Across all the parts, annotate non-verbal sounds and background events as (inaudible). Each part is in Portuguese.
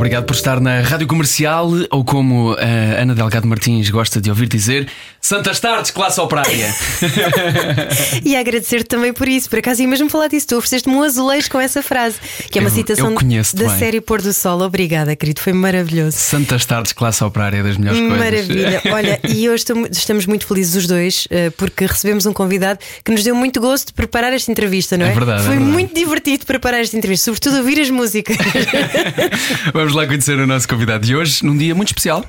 Obrigado por estar na Rádio Comercial, ou como a Ana Delgado Martins gosta de ouvir dizer, Santas Tardes, classe operária. (laughs) E agradecer-te também por isso. Por acaso ia mesmo falar disso. Tu ofereceste-me um azulejo com essa frase, que é uma Eu- citação eu da bem. série Pôr do Sol. Obrigada, querido. Foi maravilhoso. Santas Tardes, classe operária é das melhores coisas. Maravilha. (laughs) Olha, e hoje estamos muito felizes os dois eh, porque recebemos um convidado que nos deu muito gosto de preparar esta entrevista, não é? É verdade, é Foi verdade. muito divertido preparar esta entrevista, sobretudo ouvir as músicas. (laughs) Vamos lá conhecer o nosso convidado de hoje, num dia muito especial.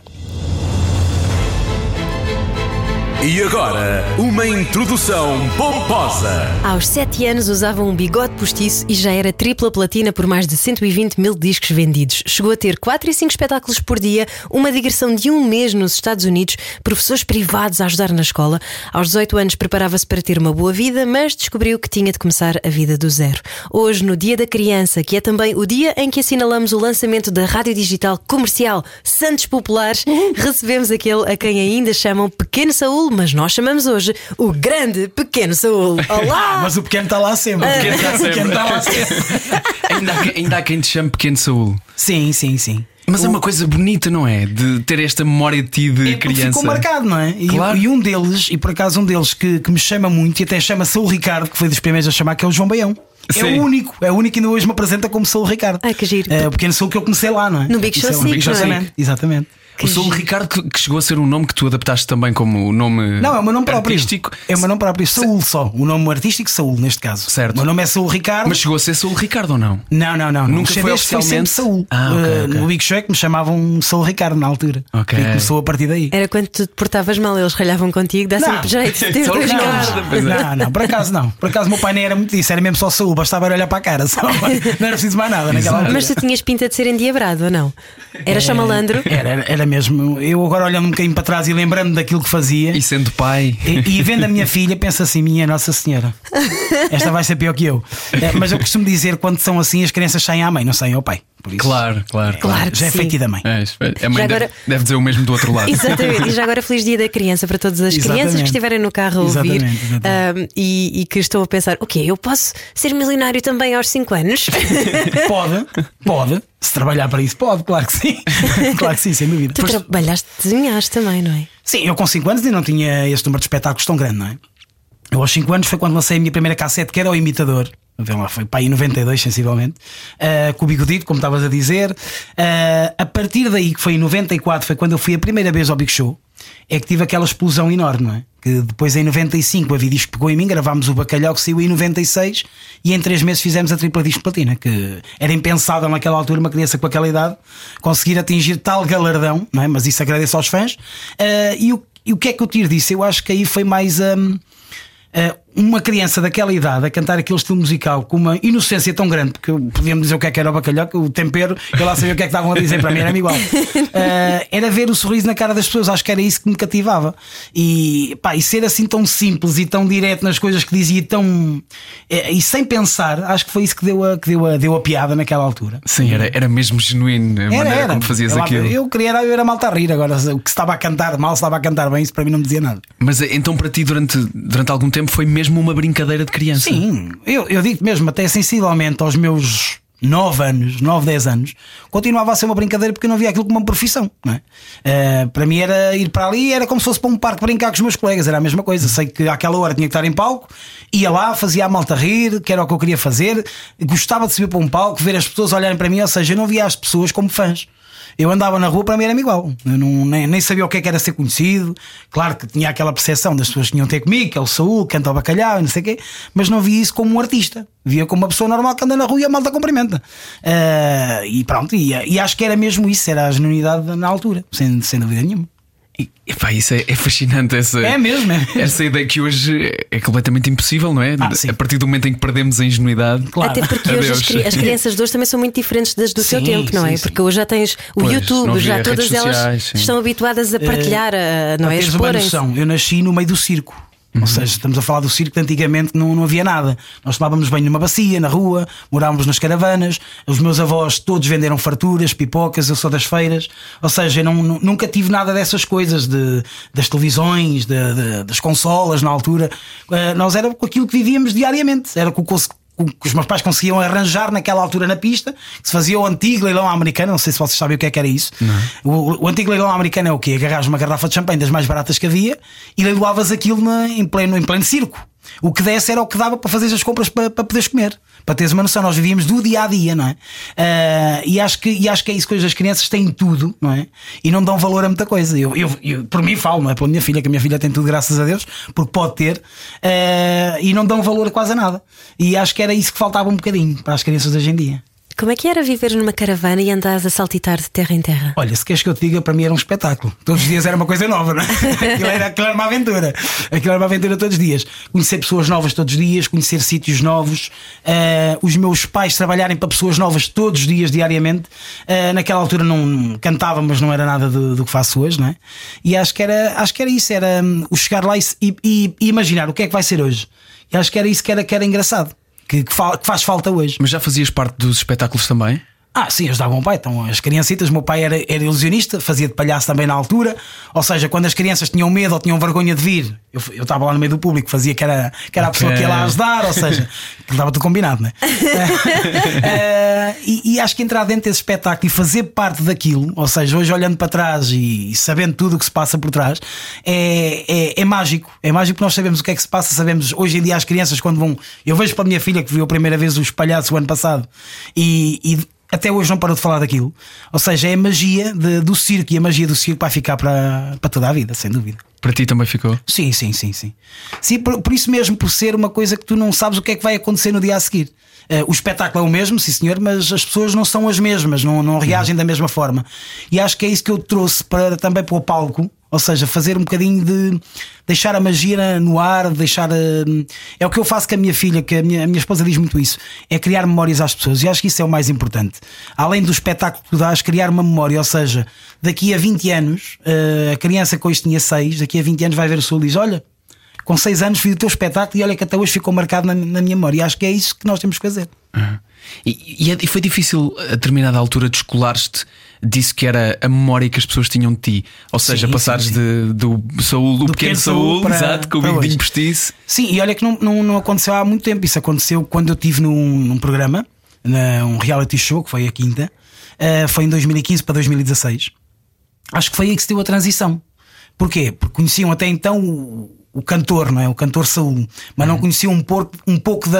E agora, uma introdução pomposa. Aos 7 anos usava um bigode postiço e já era tripla platina por mais de 120 mil discos vendidos. Chegou a ter 4 e 5 espetáculos por dia, uma digressão de um mês nos Estados Unidos, professores privados a ajudar na escola. Aos 18 anos preparava-se para ter uma boa vida, mas descobriu que tinha de começar a vida do zero. Hoje, no Dia da Criança, que é também o dia em que assinalamos o lançamento da rádio digital comercial Santos Populares, recebemos aquele a quem ainda chamam Pequeno Saúl, mas nós chamamos hoje o Grande Pequeno Saúl. Olá! (laughs) Mas o pequeno está lá sempre. O pequeno está O pequeno está lá sempre. sempre. (laughs) ainda, há, quem- ainda há quem te chame Pequeno Saúl. Sim, sim, sim. Mas é uma coisa bonita, não é? De ter esta memória de ti de É criança. Ficou marcado, não é? E, Claro. e um deles, e por acaso um deles que, que me chama muito, e até chama Saúl Ricardo, que foi dos primeiros a chamar, que é o João Baião. É Sim. o único, é o único que ainda hoje me apresenta como Saúl Ricardo. Ai, que giro. É, o pequeno Saúl que eu comecei lá, não é? No Big Comecei Show lá. Sick, Big Show não é? Exatamente, exatamente. O Saúl Ricardo, que, chegou a ser um nome que tu adaptaste também como nome Não, é o meu nome próprio. artístico. É o meu nome próprio. Saúl só. O nome artístico, Saúl, neste caso. Certo. O meu nome é Saúl Ricardo. Mas chegou a ser Saúl Ricardo ou não? Não, não, não. Nunca foi CDs sempre oficialmente? Saúl. Ah, ok, Uh, ok. No Big Show é que me chamavam Saúl Ricardo na altura. Ok. E começou a partir daí. Era quando tu te portavas mal, eles ralhavam contigo, dá sempre jeito dois Ricardo. é. Não, não, por acaso não. Por acaso o meu pai nem era muito disso, era mesmo só saúde, bastava olhar para a cara, só. (laughs) não era preciso mais nada naquela altura. Mas tu tinhas pinta de ser endiabrado ou não? Era só malandro? Era, era, era mesmo. Eu agora olhando um bocadinho para trás e lembrando daquilo que fazia. E sendo pai. E, e vendo a minha filha, penso assim: minha Nossa Senhora, (laughs) esta vai ser pior que eu. É, mas eu costumo dizer: quando são assim, as crianças saem à mãe, não saem ao pai. Por isso, Claro, claro. Claro já é feito da mãe. É, é. a mãe deve, agora- deve dizer o mesmo do outro lado. Exatamente. E já agora feliz dia da criança para todas as crianças Exatamente. que estiverem no carro a ouvir Exatamente, exatamente. ahm, e, e que estão a pensar: ok, eu posso ser milionário também aos 5 anos? (laughs) Pode, pode. Se trabalhar para isso, pode, claro que sim. (laughs) claro que sim, sem dúvida. tu trabalhaste, desenhaste também, não é? Sim, eu com 5 anos ainda não tinha este número de espetáculos tão grande, não é? Eu aos 5 anos foi quando lancei a minha primeira cassete, que era o Imitador. Vê lá, foi para aí em 92, sensivelmente. Ah, com o bigodito, como estavas a dizer. Ah, a partir daí, que foi em 94, foi quando eu fui a primeira vez ao Big Show, é que tive aquela explosão enorme, não é? Que depois em 95 a Vidisco pegou em mim, gravámos o Bacalhau que saiu em 96 e em 3 meses fizemos a tripla disco platina, que era impensável naquela altura uma criança com aquela idade conseguir atingir tal galardão, não é? Mas isso agradeço aos fãs. Ah, e, o, e o que é que eu tiro disso? Eu acho que aí foi mais. Uh, uma criança daquela idade a cantar aquele estilo musical com uma inocência tão grande, porque podíamos dizer o que é que era o bacalhau, que o tempero, eu lá sabia o que é que estavam a dizer para mim, era igual. Uh, (laughs) era ver o sorriso na cara das pessoas, acho que era isso que me cativava. E, pá, e ser assim tão simples e tão direto nas coisas que dizia, e tão. eh, e sem pensar, acho que foi isso que deu a, que deu a, deu a piada naquela altura. Sim, era, era mesmo genuíno a Era, maneira era. como fazias eu, aquilo. eu queria era ver a malta a rir, agora o que se estava a cantar mal, se estava a cantar bem, isso para mim não me dizia nada. Mas eh, então para ti, durante, durante algum tempo, foi mesmo uma brincadeira de criança. Sim, eu, eu digo mesmo, até sensivelmente aos meus 9 anos, 9, 10 anos, continuava a ser uma brincadeira porque eu não via aquilo como uma profissão. É? Eh, para mim era ir para ali, era como se fosse para um parque brincar com os meus colegas, era a mesma coisa. Sei que àquela hora tinha que estar em palco, ia lá, fazia a malta rir, que era o que eu queria fazer, gostava de subir para um palco, ver as pessoas olharem para mim, ou seja, eu não via as pessoas como fãs. Eu andava na rua, para mim era-me igual. Eu não, nem, nem sabia o que é que era ser conhecido. Claro que tinha aquela percepção das pessoas que tinham ter comigo, que é o Saúl, canta o bacalhau e não sei o quê, mas não via isso como um artista. Via como uma pessoa normal que anda na rua e a malta cumprimenta. Ah, e pronto, e, e acho que era mesmo isso, era a genuinidade na altura, sem, sem dúvida nenhuma. E, epá, isso é, é fascinante. Essa, É mesmo, é. Essa ideia que hoje é completamente impossível, não é? Ah, a partir do momento em que perdemos a ingenuidade. Claro. Até porque hoje as, as crianças de hoje também são muito diferentes das do teu Sim, tempo, não é? sim, sim. Porque hoje já tens o Pois, não YouTube, já todas elas sociais, sim. estão habituadas a partilhar, a, não Para é? teres uma Exporem-se. noção, eu nasci no meio do circo. Ou seja, estamos a falar do circo de antigamente não, não havia nada. Nós tomávamos banho numa bacia, na rua, morávamos nas caravanas, os meus avós todos venderam farturas, pipocas, eu sou das feiras. Ou seja, eu não, nu- nunca tive nada dessas coisas de, das televisões, de- de- das consolas na altura. Eh, nós era com aquilo que vivíamos diariamente, era com o que os meus pais conseguiam arranjar naquela altura na pista, que se fazia o antigo leilão americano. Não sei se vocês sabem o que é que era isso. O, o antigo leilão americano é o quê? Agarravas uma garrafa de champanhe das mais baratas que havia e leiloavas aquilo na- em, pleno, em pleno circo. O que desse era o que dava para fazer as compras para, para poderes comer. Para teres uma noção, nós vivíamos do dia a dia, não é? Ah, e, acho que, e acho que é isso que hoje as crianças têm tudo, não é? E não dão valor a muita coisa. Eu, eu, eu, por mim falo, não é? Pela minha filha, que a minha filha tem tudo, graças a Deus, porque pode ter, ah, e não dão valor a quase a nada. E acho que era isso que faltava um bocadinho para as crianças hoje em dia. Como é que era viver numa caravana e andares a saltitar de terra em terra? Olha, se queres que eu te diga, para mim era um espetáculo. Todos os dias era uma coisa nova, não é? (laughs) Aquilo era, aquilo era uma aventura. Aquilo era uma aventura todos os dias. Conhecer pessoas novas todos os dias, conhecer sítios novos, eh, os meus pais trabalharem para pessoas novas todos os dias, diariamente. Eh, naquela altura não cantava, mas não era nada do, do que faço hoje, não é? E acho que era, acho que era isso, era hum, o chegar lá e, e- e- e imaginar o que é que vai ser hoje. E acho que era isso que era, que era engraçado, que, que fa- que faz falta hoje. Mas já fazias parte dos espetáculos também? Ah, sim, ajudava o meu pai. Então, as criancitas, o meu pai era, era ilusionista, fazia de palhaço também na altura. Ou seja, quando as crianças tinham medo ou tinham vergonha de vir, eu, eu estava lá no meio do público, fazia que era, que era a pessoa que ia lá ajudar, ou seja, (laughs) que estava tudo combinado, né? (laughs) Eh, e, e acho que entrar dentro desse espetáculo e fazer parte daquilo, ou seja, hoje olhando para trás e, e sabendo tudo o que se passa por trás, é, é, é mágico. É mágico porque nós sabemos o que é que se passa, sabemos hoje em dia as crianças quando vão. Eu vejo para a minha filha que viu a primeira vez os palhaços o ano passado e- e até hoje não parou de falar daquilo. Ou seja, é a magia de- do circo e a magia do circo vai ficar para, para toda a vida, sem dúvida. Para ti também ficou? Sim, sim, sim, sim. Sim, por, por isso mesmo, por ser uma coisa que tu não sabes o que é que vai acontecer no dia a seguir. Eh, o espetáculo é o mesmo, sim senhor, mas as pessoas não são as mesmas, não, não reagem da mesma forma. E acho que é isso que eu trouxe para, também para o palco. Ou seja, fazer um bocadinho de deixar a magia no ar, deixar. eh, É o que eu faço com a minha filha, que a minha, a minha esposa diz muito isso: é criar memórias às pessoas. E acho que isso é o mais importante. Além do espetáculo que tu dás, criar uma memória. Ou seja, daqui a 20 anos, eh, a criança que hoje tinha 6, daqui a 20 anos vai ver o sul e diz: Olha, com 6 anos vi o teu espetáculo e olha que até hoje ficou marcado na, na minha memória. E acho que é isso que nós temos que fazer. E, e é- e foi difícil a determinada altura descolares-te disso que era a memória que as pessoas tinham de ti. Ou seja, Sim, passares sim, de, do Saúl, do, Do pequeno pequeno Saúl para- exato, com o bigodinho postiço. Sim, e olha que não, não, não aconteceu há muito tempo. Isso aconteceu quando eu estive num, num programa, na- um reality show, que foi a quinta, eh, foi em 2015 para 2016. Acho que foi aí que se deu a transição. Porquê? Porque conheciam até então o, o cantor, não é? O cantor Saúl, mas não conheciam um, por- um pouco da,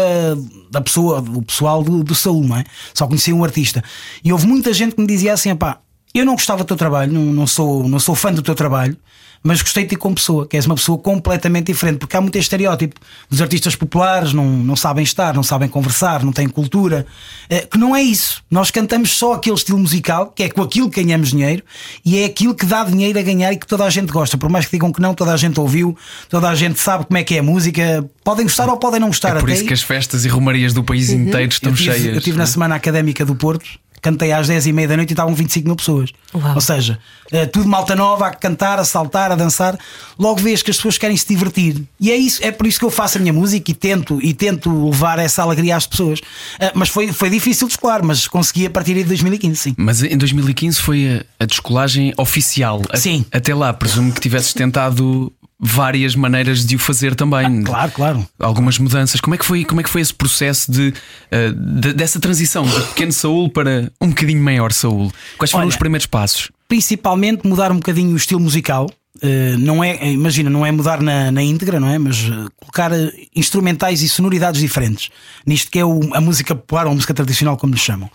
da pessoa, do pessoal do, do Saúl, não é? Só conheciam o artista. E houve muita gente que me dizia assim: pá, eu não gostava do teu trabalho, não, não, sou, não sou fã do teu trabalho, mas gostei de ti como pessoa, que és uma pessoa completamente diferente, porque há muito estereótipo dos artistas populares, não, não sabem estar, não sabem conversar, não têm cultura, eh, que não é isso. Nós cantamos só aquele estilo musical, que é com aquilo que ganhamos dinheiro, e é aquilo que dá dinheiro a ganhar e que toda a gente gosta. Por mais que digam que não, toda a gente ouviu, toda a gente sabe como é que é a música, podem gostar ou podem não gostar. É por isso aí- que as festas e romarias do país inteiro estão eu tive, cheias. Eu estive na Semana Académica do Porto, cantei às 10 e meia da noite e estavam 25 mil pessoas. Uau. Ou seja, eh, tudo malta nova a cantar, a saltar, a dançar. Logo vês que as pessoas querem se divertir. E é isso, é por isso que eu faço a minha música e tento, e tento levar essa alegria às pessoas. Eh, Mas foi, foi difícil de escolar, mas consegui a partir de 2015, sim. Mas em 2015 foi a, a descolagem oficial. A- Sim. Até lá, presumo que tivesses tentado várias maneiras de o fazer também. Claro, claro. Algumas mudanças. Como é que foi, como é que foi esse processo de, eh, de- dessa transição de pequeno Saúl para um bocadinho maior Saúl? Quais foram Olha, os primeiros passos? principalmente mudar um bocadinho o estilo musical. Eh, não é, imagina, não é mudar na, na íntegra, não é? Mas eh, colocar instrumentais e sonoridades diferentes nisto que é o- a música popular ou a música tradicional, como lhe chamam.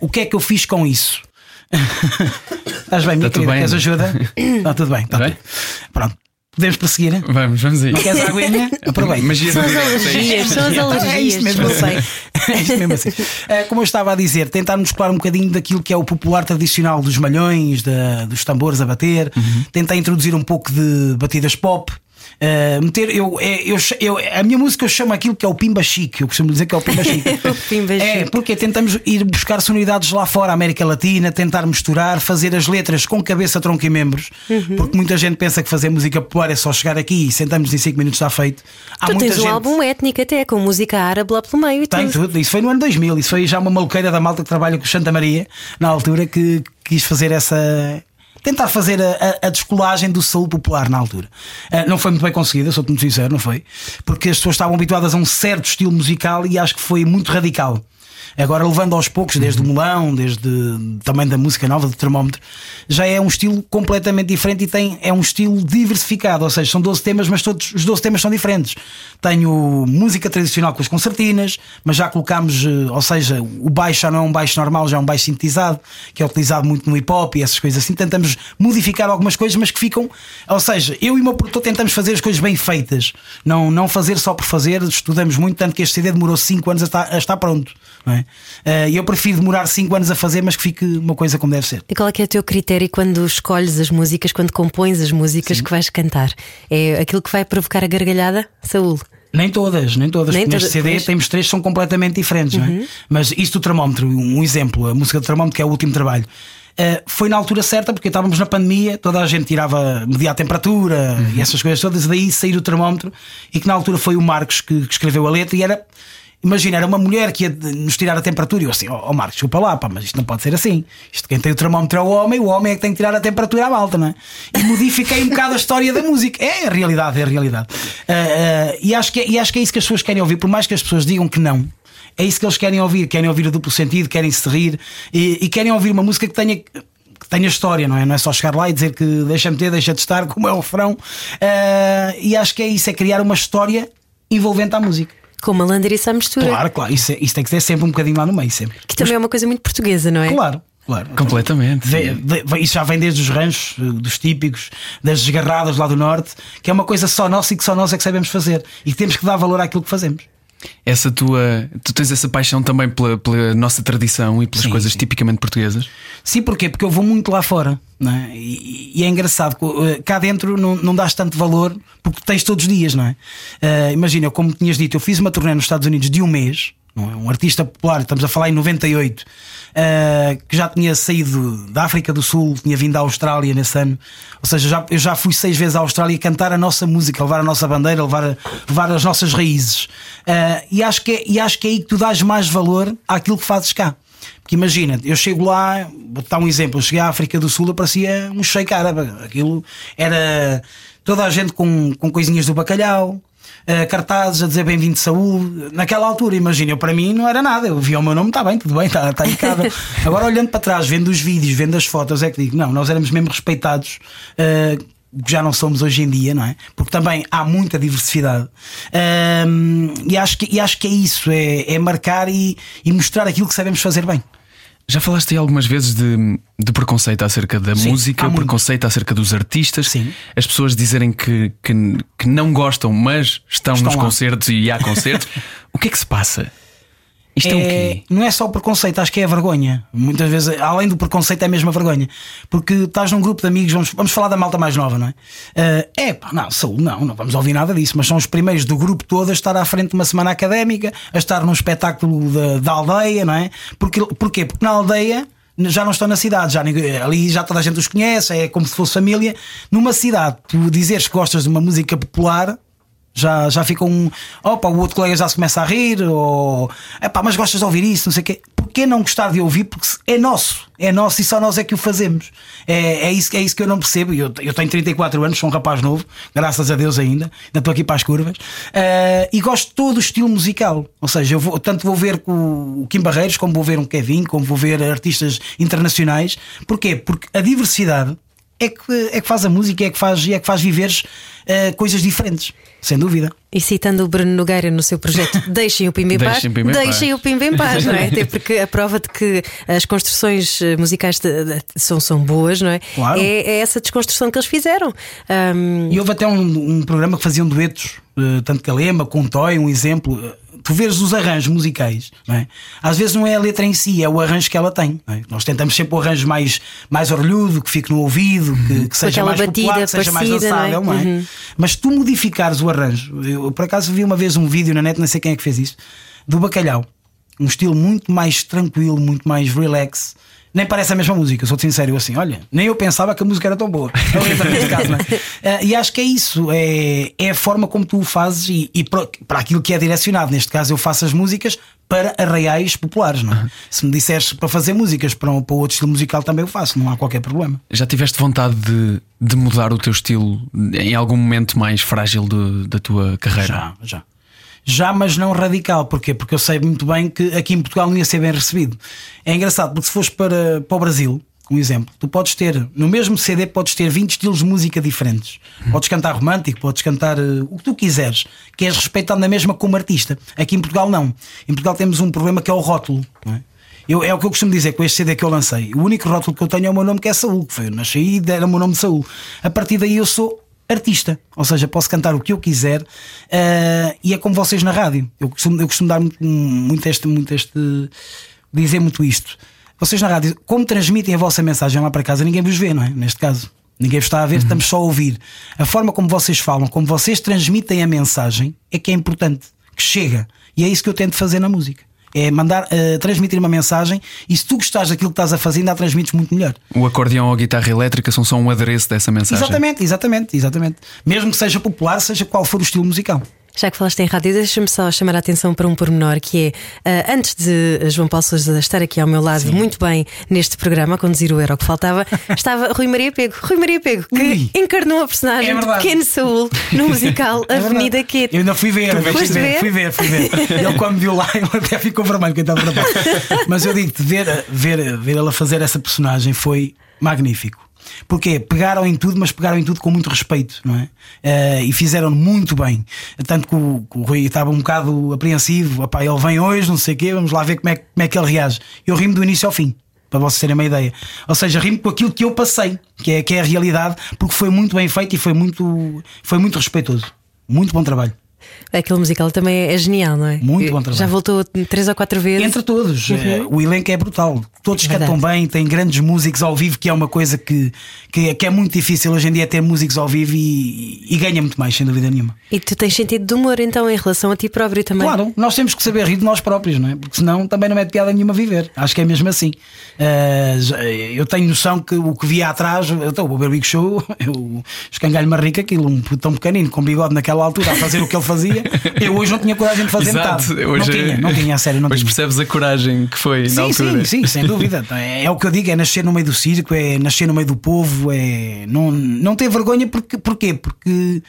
O que é que eu fiz com isso? (laughs) Estás bem, minha Tá querida? bem, Queres Ana? ajuda? (laughs) Está tudo bem, está tudo. Pronto, podemos prosseguir? Vamos, vamos aí. Não queres aguinha? (laughs) Aproveita. Magia São as é alergias, são as É alergias. isto mesmo, eu não sei. É isto mesmo assim. Eh, Como eu estava a dizer, tentar mesclar um bocadinho daquilo que é o popular tradicional dos malhões, da- dos tambores a bater, tentar introduzir um pouco de batidas pop. Uh, meter, eu, é, eu, eu, a minha música eu chamo aquilo que é o Pimba Chique, eu costumo dizer que é o Pimba (laughs) Chique. o Pimba é, Chique. porque tentamos ir buscar sonoridades lá fora, América Latina, tentar misturar, fazer as letras com cabeça, tronco e membros, Uhum. porque muita gente pensa que fazer música popular é só chegar aqui e sentamos em 5 minutos está feito. Há tu muita tens um gente... álbum étnico até, com música árabe lá pelo meio e Tem tudo. tudo, isso foi no ano 2000, isso foi já uma maluqueira da malta que trabalha com Santa Maria, na altura, que quis fazer essa. Tentar fazer a, a, a descolagem do saúde popular na altura. Ah, não foi muito bem conseguida, sou-te muito sincero, não foi? Porque as pessoas estavam habituadas a um certo estilo musical e acho que foi muito radical. Agora, levando aos poucos, desde o melão, desde também da música nova, do termómetro, já é um estilo completamente diferente e tem, é um estilo diversificado. Ou seja, são 12 temas, mas todos os 12 temas são diferentes. Tenho música tradicional com as concertinas, mas já colocámos, eh, ou seja, o baixo já não é um baixo normal, já é um baixo sintetizado, que é utilizado muito no hip hop e essas coisas assim. Tentamos modificar algumas coisas, mas que ficam. Ou seja, eu e o meu produtor tentamos fazer as coisas bem feitas, não, não fazer só por fazer. Estudamos muito, tanto que este CD demorou 5 anos a estar, a estar pronto. Não é? Eh, eu prefiro demorar 5 anos a fazer, mas que fique uma coisa como deve ser. E qual é que é o teu critério quando escolhes as músicas, quando compões as músicas que vais cantar? É aquilo que vai provocar a gargalhada? Saúl. Nem todas, nem todas. Nem porque neste CD pois. Uhum. temos três que são completamente diferentes, não é? Mas isso do termómetro, um exemplo, a música do termómetro, que é o último trabalho. eh, foi na altura certa porque estávamos na pandemia, toda a gente tirava, media a temperatura Uhum. e essas coisas todas, e daí sair o termómetro. E que na altura foi o Marcos que, que escreveu a letra e era. Imagina, era uma mulher que ia nos tirar a temperatura e eu assim, ó oh, Marcos, desculpa lá, pá, mas isto não pode ser assim. Isto quem tem o termómetro é o homem, o homem é que tem que tirar a temperatura à malta, não é? E modifiquei um bocado a história da música. É a realidade, é a realidade. Ah, ah, e, acho que, é- e acho que é isso que as pessoas querem ouvir, por mais que as pessoas digam que não. É isso que eles querem ouvir, querem ouvir o duplo sentido, querem se rir e, e querem ouvir uma música que tenha. Que tenha história, não é? Não é só chegar lá e dizer que deixa-me ter, deixa de estar, (laughs) como é o refrão. Ah, e acho que é isso, é criar uma história envolvente à música. Com malandriça à mistura. Claro, claro, isso, é- isso tem que ser sempre um bocadinho lá no meio, sempre. Que também é uma coisa muito portuguesa, não é? Claro, claro. Completamente. Vê- vê- Isso já vem desde os ranchos, eh, dos típicos, das desgarradas lá do norte, que é uma coisa só nossa e que só nós é que sabemos fazer. E que temos que dar valor àquilo que fazemos. Essa tua. Tu tens essa paixão também pela, pela nossa tradição e pelas Sim, coisas sim. tipicamente portuguesas? Sim, porquê? Porque eu vou muito lá fora. Não é? e, e é engraçado, eh, cá dentro não, não dás tanto valor porque tens todos os dias, não é? Eh, imagina, como tinhas dito, eu fiz uma turnê nos Estados Unidos de um mês, é? um artista popular, estamos a falar em 98, eh, que já tinha saído da África do Sul, tinha vindo à Austrália nesse ano, ou seja, já, eu já fui seis vezes à Austrália cantar a nossa música, levar a nossa bandeira, levar, levar as nossas raízes. Eh, e, acho que é, e acho que é aí que tu dás mais valor àquilo que fazes cá. Porque imagina, eu chego lá, vou dar um exemplo, eu cheguei à África do Sul, eu parecia um sheik árabe. Aquilo era toda a gente com, com coisinhas do bacalhau, eh, cartazes a dizer bem-vindo de saúde. Naquela altura, imagina, eu para mim não era nada. Eu via o meu nome, está bem, tudo bem, está tá impecável. (laughs) Agora olhando para trás, vendo os vídeos, vendo as fotos, é que digo, não, nós éramos mesmo respeitados. eh, que já não somos hoje em dia, não é? Porque também há muita diversidade. Ahm, e, acho que, e acho que é isso: é, é marcar e, e mostrar aquilo que sabemos fazer bem. Já falaste aí algumas vezes de, de preconceito acerca da Sim, música, preconceito acerca dos artistas, Sim. as pessoas dizerem que, que, que não gostam, mas estão, Estão nos lá. concertos e há concertos. (laughs) o que é que se passa? Isto é, o quê? não é só o preconceito, acho que é a vergonha. Muitas vezes, além do preconceito, é mesmo a vergonha. Porque estás num grupo de amigos, vamos, vamos falar da malta mais nova, não é? Eh, é pá, não, Saúl, não, não vamos ouvir nada disso, mas são os primeiros do grupo todo a estar à frente de uma semana académica, a estar num espetáculo da, aldeia, não é? Porque, porquê? Porque na aldeia. Já não estão na cidade, já ali já toda a gente os conhece, é como se fosse família. Numa cidade, tu dizeres que gostas de uma música popular, já, já fica um. Opa, o outro colega já se começa a rir, ou. Epá, mas gostas de ouvir isso, não sei o quê. Porquê não gostar de ouvir? Porque é nosso, é nosso e só nós é que o fazemos. É, é, isso, é isso que eu não percebo. Eu, eu tenho 34 anos, sou um rapaz novo, graças a Deus ainda, ainda estou aqui para as curvas, Eh, e gosto de todo o estilo musical. Ou seja, eu vou, tanto vou ver o Kim Barreiros, como vou ver um Kevin, como vou ver artistas internacionais. Porquê? Porque a diversidade é que, é que faz a música, é que faz, é que faz viveres eh, coisas diferentes, sem dúvida. E citando o Bruno Nogueira no seu projeto (laughs) Deixem o Pimba em Paz, Deixem o Pimba em Paz. não é? (laughs) Até porque a prova de que as construções eh, musicais de- de- são, são boas, não é? Claro. É, é essa desconstrução que eles fizeram. Ahm, E houve até um, um programa que faziam duetos, eh, tanto Calema, com Toy, um exemplo. Tu vês os arranjos musicais, não é? às vezes não é a letra em si, é o arranjo que ela tem. não é? Nós tentamos sempre o arranjo mais, mais orlhudo, que fique no ouvido, que, que seja mais batida popular, que seja mais parecida, não é? dançável, não é? Mas se tu modificares o arranjo, eu por acaso vi uma vez um vídeo na net, não sei quem é que fez isso, do bacalhau. Um estilo muito mais tranquilo, muito mais relax. Nem parece a mesma música, sou-te sincero, assim, olha, nem eu pensava que a música era tão boa. (laughs) Neste caso, é? Ah, (laughs) e acho que é isso, é, é a forma como tu o fazes e, e para, para aquilo que é direcionado. Neste caso, eu faço as músicas para arraiais populares, não é? Se me disseres para fazer músicas para, um, para outro estilo musical, também eu faço, não há qualquer problema. Já tiveste vontade de, de mudar o teu estilo em algum momento mais frágil de- da tua carreira? Já, já. Já, mas não radical. Porquê? Porque eu sei muito bem que aqui em Portugal não ia ser bem recebido. É engraçado, porque se fores para, para o Brasil, um exemplo, tu podes ter, no mesmo CD, podes ter 20 estilos de música diferentes. Podes cantar romântico, podes cantar eh, o que tu quiseres, que és respeitado na mesma como artista. Aqui em Portugal, não. Em Portugal temos um problema que é o rótulo. não é? Eu, é o que eu costumo dizer com este CD que eu lancei. O único rótulo que eu tenho é o meu nome, que é Saúl. Que foi, eu nasci e deram o meu nome de Saúl. A partir daí eu sou artista, ou seja, posso cantar o que eu quiser eh, e é como vocês na rádio. Eu costumo, eu costumo dar muito, muito este, muito este, dizer muito isto. Vocês na rádio, como transmitem a vossa mensagem lá para casa, ninguém vos vê, não é? Neste caso, ninguém vos está a ver, estamos só a ouvir. A forma como vocês falam, como vocês transmitem a mensagem, é que é importante, que chega. E é isso que eu tento fazer na música. É mandar, eh, transmitir uma mensagem e se tu gostares daquilo que estás a fazer, ainda a transmites muito melhor. O acordeão ou a guitarra elétrica são só um adereço dessa mensagem. Exatamente, exatamente, exatamente. Mesmo que seja popular, seja qual for o estilo musical. Já que falaste em rádio, deixa-me só chamar a atenção para um pormenor que é, ah, antes de João Paulo Sousa estar aqui ao meu lado, muito bem neste programa, a conduzir o Era o que Faltava, (laughs) estava Rui Maria Pego. Rui Maria Pego, que Ui. encarnou a personagem É de. Pequeno Saúl no (laughs) musical É. Avenida Q. Eu ainda fui ver, fui ver, fui ver, fui (laughs) ver. Ele quando viu lá, ele até ficou vermelho, coitado do rapaz. Mas eu digo-te, ver, ver, ver ela fazer essa personagem foi magnífico. Porquê? Pegaram em tudo, mas pegaram em tudo com muito respeito, não é? Eh, e fizeram muito bem. Tanto que o, o Rui estava um bocado apreensivo. Opá, ele vem hoje, não sei o quê, vamos lá ver como é, como é que ele reage. Eu rimo do início ao fim. Para vocês terem uma ideia. Ou seja, rimo com aquilo que eu passei, que é, que é a realidade, porque foi muito bem feito e foi muito, foi muito respeitoso. Muito bom trabalho. Aquele musical também é genial, não é? Muito bom trabalho. Já voltou três ou quatro vezes. Entre todos, eh, o elenco é brutal. Todos Uhum. Verdade. cantam bem, têm grandes músicos ao vivo, que é uma coisa que, que, é- que é muito difícil hoje em dia ter músicos ao vivo e, e ganha muito mais, sem dúvida nenhuma. E tu tens sentido de humor então em relação a ti próprio também. Claro, nós temos que saber rir de nós próprios, não é? Porque senão também não é de piada nenhuma viver. Acho que é mesmo assim. Já- eu tenho noção que o que via atrás, eu estou a ver o Big Show, (laughs) eu escangalho-me a rico aquilo, um tão pequenino, com bigode naquela altura, a fazer o que ele fazia. Eu hoje não tinha coragem de fazer Exato. metade. Hoje, não tinha, não tinha, a sério, não hoje tinha. percebes a coragem que foi na Sim, altura. sim, sim, sem (laughs) dúvida. É, é o que eu digo, é nascer no meio do circo, é nascer no meio do povo, é não, não ter vergonha porque, porquê? Porque.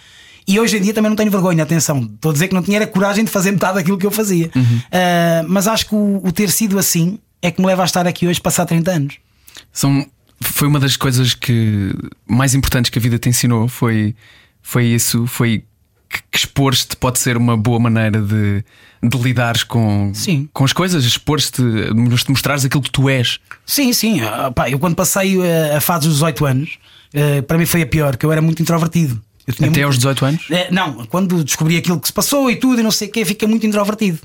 E hoje em dia também não tenho vergonha, atenção. Estou a dizer que não tinha coragem de fazer metade daquilo que eu fazia. Ah, mas acho que o, o ter sido assim é que me leva a estar aqui hoje, passar 30 anos. São, foi uma das coisas que mais importantes que a vida te ensinou. Foi, foi isso. Foi que, que expor-te pode ser uma boa maneira de, de lidares com, Sim. com as coisas, expor-te, mostrares aquilo que tu és. Sim, sim. ah, pá, eu quando passei ah, a fase dos 18 anos, ah, para mim foi a pior, que eu era muito introvertido. Até muito- aos 18 anos? É, não, quando descobri aquilo que se passou e tudo e não sei o quê, fiquei muito introvertido.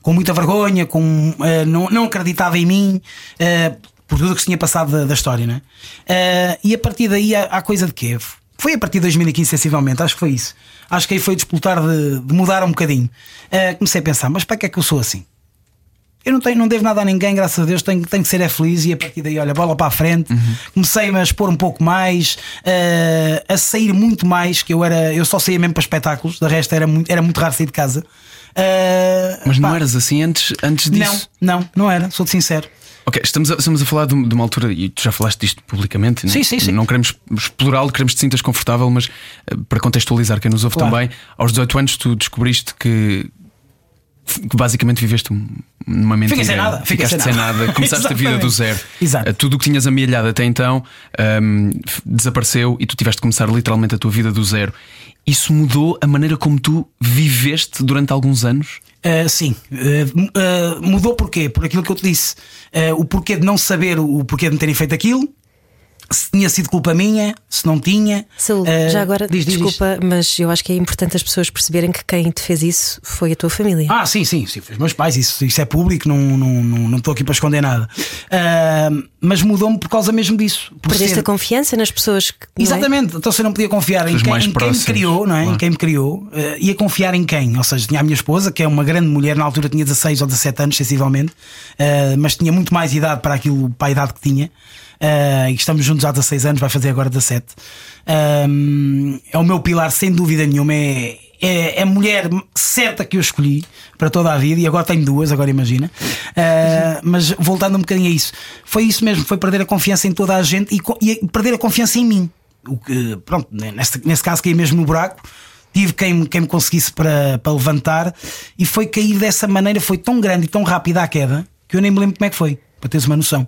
Com muita vergonha, com, eh, não, não acreditava em mim, eh, por tudo o que se tinha passado da, da história, né? Eh, e a partir daí há, há coisa de quê? Foi a partir de 2015, sensivelmente, acho que foi isso. Acho que aí foi despoltar de, de mudar um bocadinho. Eh, comecei a pensar, mas para que é que eu sou assim? Eu não, tenho, não devo nada a ninguém, graças a Deus, tenho, tenho que ser é feliz e a partir daí, olha, bola para a frente. Comecei-me a expor um pouco mais, eh, a sair muito mais, que eu era, eu só saía mesmo para espetáculos, de resto era muito, era muito raro sair de casa. Eh, Mas não pá, eras assim antes, antes disso? Não, não, não era, sou-te sincero. Ok, estamos a, estamos a falar de, uma altura, e tu já falaste disto publicamente, não é? Sim, sim, sim. Não queremos explorá-lo, queremos que te sintas confortável, mas eh, para contextualizar quem nos ouve Claro. também, aos 18 anos tu descobriste que, que basicamente viveste um- numa mentira. Fiquei sem nada, Ficaste sem sem nada. nada, começaste a vida do (laughs) zero. Exato. Eh, Tudo o que tinhas amealhado até então ahm, f- desapareceu e tu tiveste de começar literalmente a tua vida do zero. Isso mudou a maneira como tu viveste durante alguns anos? Uh, sim, Uh, uh, mudou porquê? Por aquilo que eu te disse. O porquê de não saber o porquê de me terem feito aquilo. Se tinha sido culpa minha, se não tinha. Saúl, Uh, já agora, diz, diz, diz. desculpa, mas eu acho que é importante as pessoas perceberem que quem te fez isso foi a tua família. Ah, sim, sim, sim, foi os meus pais, isso, isso é público, não estou não, não, não estou aqui para esconder nada. Ah, mas mudou-me por causa mesmo disso. Por Perdeste ser- a confiança nas pessoas que. não é? Exatamente, então se eu não podia confiar em quem, mais em quem me criou, não é? Em claro. quem me criou, eh, ia confiar em quem? Ou seja, tinha a minha esposa, que é uma grande mulher, na altura tinha 16 ou 17 anos, sensivelmente, eh, mas tinha muito mais idade para aquilo, para a idade que tinha. Eh, e estamos juntos há 16 anos, vai fazer agora 17. Um, é o meu pilar, sem dúvida nenhuma. É, é, é a mulher certa que eu escolhi para toda a vida, e agora tenho duas, agora imagina. Uh, mas voltando um bocadinho a isso, foi isso mesmo: foi perder a confiança em toda a gente e, e perder a confiança em mim. O que, pronto, nesse, caso caí mesmo no buraco. Tive quem, quem me conseguisse para, para levantar, e foi cair dessa maneira, foi tão grande e tão rápida a queda que eu nem me lembro como é que foi para teres uma noção.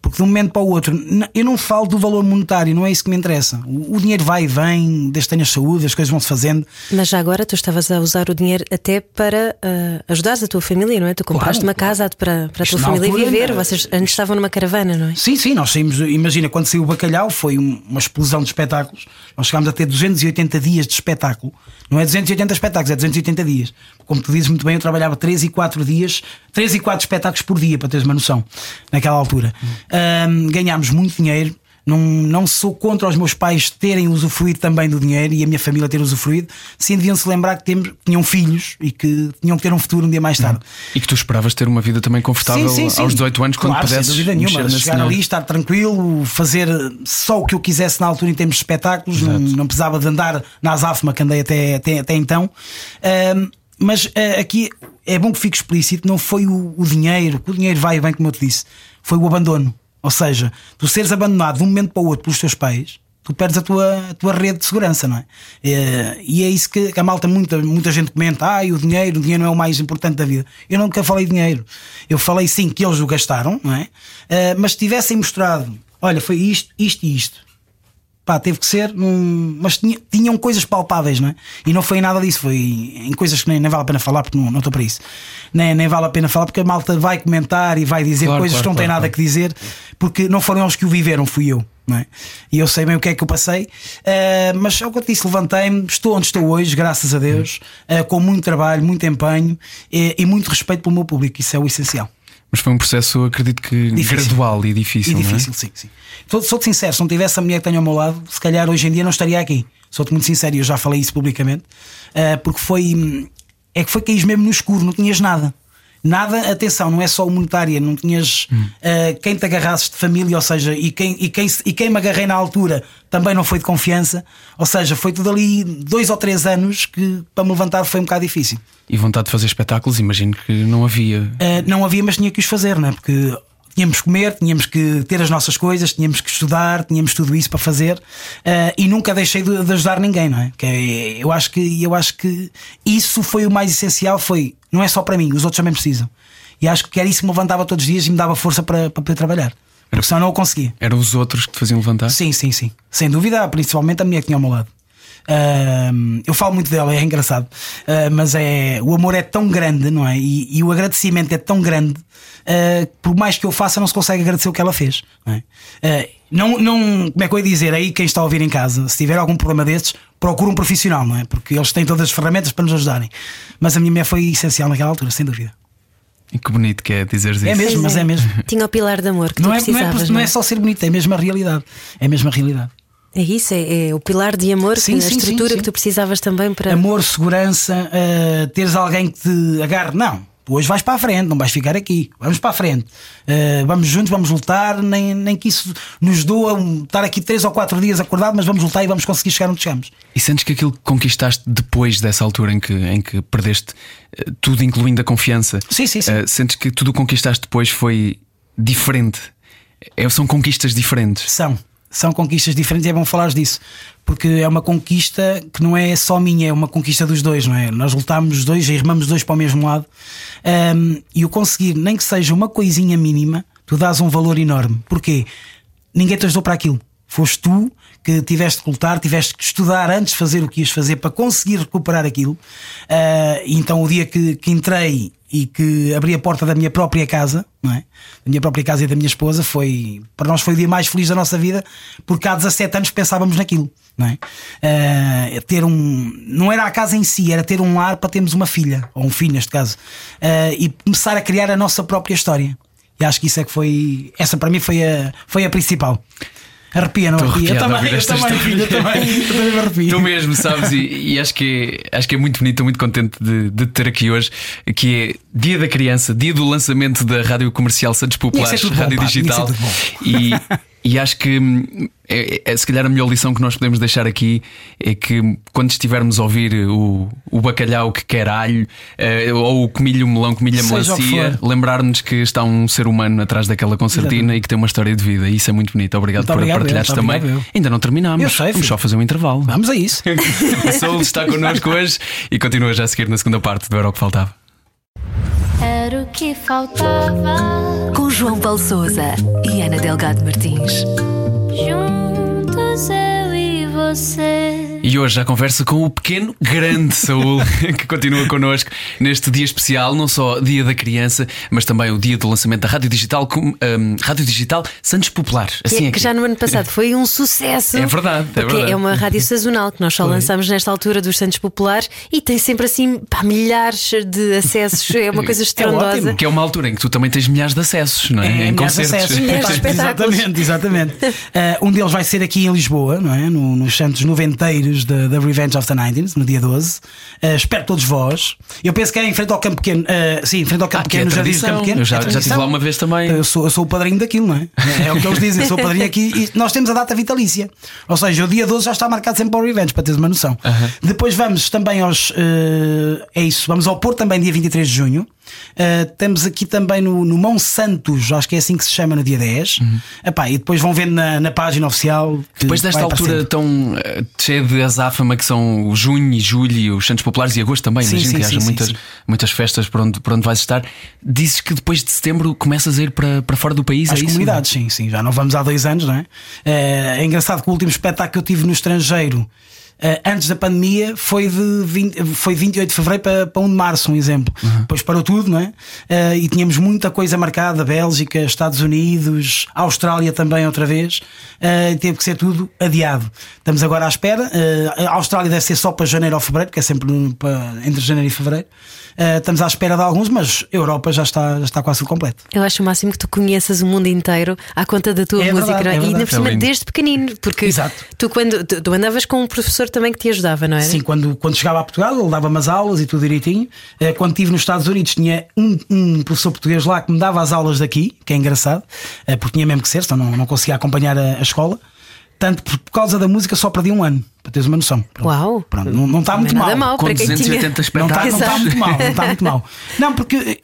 Porque de um momento para o outro, eu não falo do valor monetário, não é isso que me interessa. O, o dinheiro vai e vem, desde que tenhas saúde, as coisas vão-se fazendo. Mas já agora tu estavas a usar o dinheiro até para uh, ajudares a tua família, não é? Tu compraste Claro, uma casa para, para a tua família altura, viver. Vocês antes estavam numa caravana, não é? Sim, sim, nós saímos, imagina, quando saiu o bacalhau, foi um- uma explosão de espetáculos. Nós chegámos a ter 280 dias de espetáculo. Não é 280 espetáculos, é 280 dias. Como tu dizes muito bem, eu trabalhava 3 e 4 dias, 3 e 4 espetáculos por dia, para teres uma noção, naquela altura. Ahm, ganhámos muito dinheiro. Não, não sou contra os meus pais terem usufruído também do dinheiro e a minha família ter usufruído. Sim, deviam se lembrar que temos, tinham filhos e que tinham que ter um futuro um dia mais tarde. E que tu esperavas ter uma vida também confortável aos 18 anos, quando claro, pudesses sem dúvida nenhuma, chegar dinheiro. ali, estar tranquilo, fazer só o que eu quisesse na altura em termos de espetáculos, não, não precisava de andar na Azafma que andei até, até, até então. Ahm, mas ah, aqui é bom que fique explícito: não foi o, o dinheiro, que o dinheiro vai e vem, como eu te disse, foi o abandono. Ou seja, tu seres abandonado de um momento para o outro pelos teus pais, tu perdes a tua, a tua rede de segurança, não é? Eh, E é isso que, a malta, muita, muita gente comenta: ah, o dinheiro, o dinheiro não é o mais importante da vida. Eu nunca falei dinheiro. Eu falei sim que eles o gastaram, não é? Eh, Mas se tivessem mostrado, olha, foi isto, isto e isto. Pá, teve que ser num... Mas tinha- tinham coisas palpáveis, não é? E não foi em nada disso, foi em coisas que nem, nem vale a pena falar porque não estou para isso. Nem, nem vale a pena falar porque a malta vai comentar e vai dizer Claro, coisas claro, que não têm claro, nada claro. que dizer porque não foram eles que o viveram, fui eu. Não é? E eu sei bem o que é que eu passei, Ah, mas é o que eu disse, levantei-me, estou onde estou hoje, graças a Deus, ah, com muito trabalho, muito empenho eh, e muito respeito pelo meu público, isso é o essencial. Mas foi um processo, acredito que Difícil. gradual e difícil. E não é? difícil, sim, sim. Sou- Sou-te sincero, se não tivesse a mulher que tenho ao meu lado, se calhar hoje em dia não estaria aqui. Sou-te muito sincero e eu já falei isso publicamente. ah, porque foi. É que foi caís mesmo no escuro, não tinhas nada. Nada, atenção, não é só monetária, não tinhas ah, quem te agarrasses de família, ou seja, e quem, e, quem, e quem me agarrei na altura também não foi de confiança, ou seja, foi tudo ali dois ou três anos que para me levantar foi um bocado difícil. E vontade de fazer espetáculos, imagino que não havia. Uh, não havia, mas tinha que os fazer, não é? Porque tínhamos que comer, tínhamos que ter as nossas coisas, tínhamos que estudar, tínhamos tudo isso para fazer uh, e nunca deixei de, de ajudar ninguém, não é? Que é- eu acho que eu acho que isso foi o mais essencial, foi não é só para mim, os outros também precisam. E acho que era isso que me levantava todos os dias e me dava força para, para poder trabalhar. Porque senão não o conseguia. Eram os outros que te faziam levantar? Sim, sim, sim. Sem dúvida, principalmente a mulher que tinha ao meu lado. Eu falo muito dela, é engraçado, Ah, mas é o amor é tão grande, não é? E, e o agradecimento é tão grande, ah, por mais que eu faça, não se consegue agradecer o que ela fez. Não, é? Ah, não, não- como é que eu ia dizer? Aí quem está a ouvir em casa, se tiver algum problema destes, procura um profissional, não é? Porque eles têm todas as ferramentas para nos ajudarem. Mas a minha mulher foi essencial naquela altura, sem dúvida. E que bonito que é dizer isso. É mesmo, mas é mesmo. Tinha o pilar de amor que Não tu é, não, é, precisavas. não é só ser bonito, é mesmo a realidade. É mesmo a realidade. É isso, é, é o pilar de amor, Sim, que, a sim, sim, estrutura sim. que tu precisavas também para. amor, segurança, uh, teres alguém que te agarre. Não, hoje vais para a frente, não vais ficar aqui. Vamos para a frente. Uh, vamos juntos, vamos lutar. Nem, nem que isso nos doa um- estar aqui três ou quatro dias acordado, mas vamos lutar e vamos conseguir chegar onde chegamos. E sentes que aquilo que conquistaste depois dessa altura em que, em que perdeste eh, tudo, incluindo a confiança, Sim, sim, sim. sentes que tudo o que conquistaste depois foi diferente? É, são conquistas diferentes. São. São conquistas diferentes e é bom falar disso. Porque é uma conquista que não é só minha, é uma conquista dos dois, não é? Nós lutámos os dois e remamos os dois para o mesmo lado. Um, e o conseguir, nem que seja uma coisinha mínima, tu dás um valor enorme. Porquê? Ninguém te ajudou para aquilo. Foste tu que tiveste que lutar, tiveste que estudar antes de fazer o que ias fazer para conseguir recuperar aquilo. Uh, então, o dia que, que entrei e que abri a porta da minha própria casa, não é? Da minha própria casa e da minha esposa, foi para nós foi o dia mais feliz da nossa vida, porque há 17 anos pensávamos naquilo, não é? Uh, ter um. Não era a casa em si, era ter um lar para termos uma filha, ou um filho neste caso, uh, e começar a criar a nossa própria história. E acho que isso é que foi. Essa para mim foi a, foi a principal. Arrepia, não Estou arrepia? Eu arrepiado a também, eu também, filho, eu também, eu também me arrepio. Tu mesmo, sabes? E, e acho, que é, acho que é muito bonito, estou muito contente de, de te ter aqui hoje, que é Dia da Criança, dia do lançamento da Rádio Comercial Santos Populares, tudo bom, Rádio pá, que Digital. E, (laughs) e acho que hum, é, é, se calhar a melhor lição que nós podemos deixar aqui é que quando estivermos a ouvir o, o bacalhau que quer alho, eh, ou o comilho melão, comilha Seja o que melancia, for. lembrar-nos que está um ser humano atrás daquela concertina e que tem uma história de vida. E isso é muito bonito. Obrigado Muito por obrigado, partilhares muito também. obrigado, eu. Ainda não terminámos. Eu sei, Vamos só fazer um intervalo. Vamos a isso. (laughs) A Soul está connosco hoje e continua já a seguir na segunda parte do Era o que Faltava. Era o que faltava. Com João Paulo Souza e Ana Delgado Martins. Juntos eu e você. E hoje a conversa com o pequeno, grande Saúl, (laughs) que continua connosco neste dia especial, não só Dia da Criança, mas também o dia do lançamento da Rádio Digital, com, hum, Rádio Digital Santos Popular. Que, Assim é é que que já no ano passado foi um sucesso. É verdade, é porque verdade. é uma rádio sazonal que nós só lançamos nesta altura dos Santos Populares e tem sempre assim pá, milhares de acessos. É uma (laughs) coisa estrondosa. ótimo. Que é uma altura em que tu também tens milhares de acessos, não é? É, em milhares de concertos. acessos. Milhares exatamente, exatamente. Uh, (laughs) um deles vai ser aqui em Lisboa, não é? No- nos Santos Noventeiros da da Revenge of the 90s, no dia 12. Uh, espero todos vós. Eu penso que é em frente ao Campo Pequeno. uh, sim, em frente ao Campo Ah, é Pequeno, no Jardim do tradição. Campo Pequeno. Eu já- É já estive lá uma vez também. Eu sou, eu sou o padrinho daquilo, não é? É, é o que eles dizem, eu sou o padrinho aqui. E nós temos a data vitalícia. Ou seja, o dia 12 já está marcado sempre para o Revenge, para teres uma noção. Depois vamos também aos. uh, é isso, vamos ao Porto também, dia 23 de junho. Uh, temos aqui também no, no Mão Santos, acho que é assim que se chama no dia 10. Epá, e depois vão ver na, na página oficial. Depois desta altura tão eh, cheia de azáfama que são o junho e julho e os Santos Populares e agosto também, Sim, imagino sim, que sim, haja sim, muitas, muitas festas por onde, por onde vais estar. Dizes que depois de setembro começas a ir para, para fora do país, Às é isso? comunidades, sim, sim. Já não vamos há dois anos, não é? Eh, É engraçado que o último espetáculo que eu tive no estrangeiro. Eh, antes da pandemia foi de 20, foi 28 de fevereiro para, para 1 de março, um exemplo. Depois parou tudo, não é? Eh, e tínhamos muita coisa marcada: Bélgica, Estados Unidos, Austrália também, outra vez. Eh, teve que ser tudo adiado. Estamos agora à espera. A Austrália deve ser só para janeiro ou fevereiro, que é sempre entre janeiro e fevereiro. Estamos à espera de alguns, mas a Europa já está, já está quase completo. Eu acho o máximo que tu conheças o mundo inteiro à conta da tua É música verdade, não é e verdade. cima É lindo. desde pequenino. Porque Exato. tu, quando, tu, tu andavas com um professor também que te ajudava, não é? Sim, quando, quando chegava a Portugal, ele dava umas aulas e tudo direitinho. Eh, Quando estive nos Estados Unidos, tinha um, um professor português lá que me dava as aulas daqui, que é engraçado, eh, porque tinha mesmo que ser, senão não, não conseguia acompanhar a, a escola. Tanto por, por causa da música, só perdi um ano, para teres uma noção. Pronto. Uau. Pronto, não, não está muito mal. mal Com para quem 280 tinha. Não está, espetáculos. não está Exato. muito mal, não está muito mal. Não, porque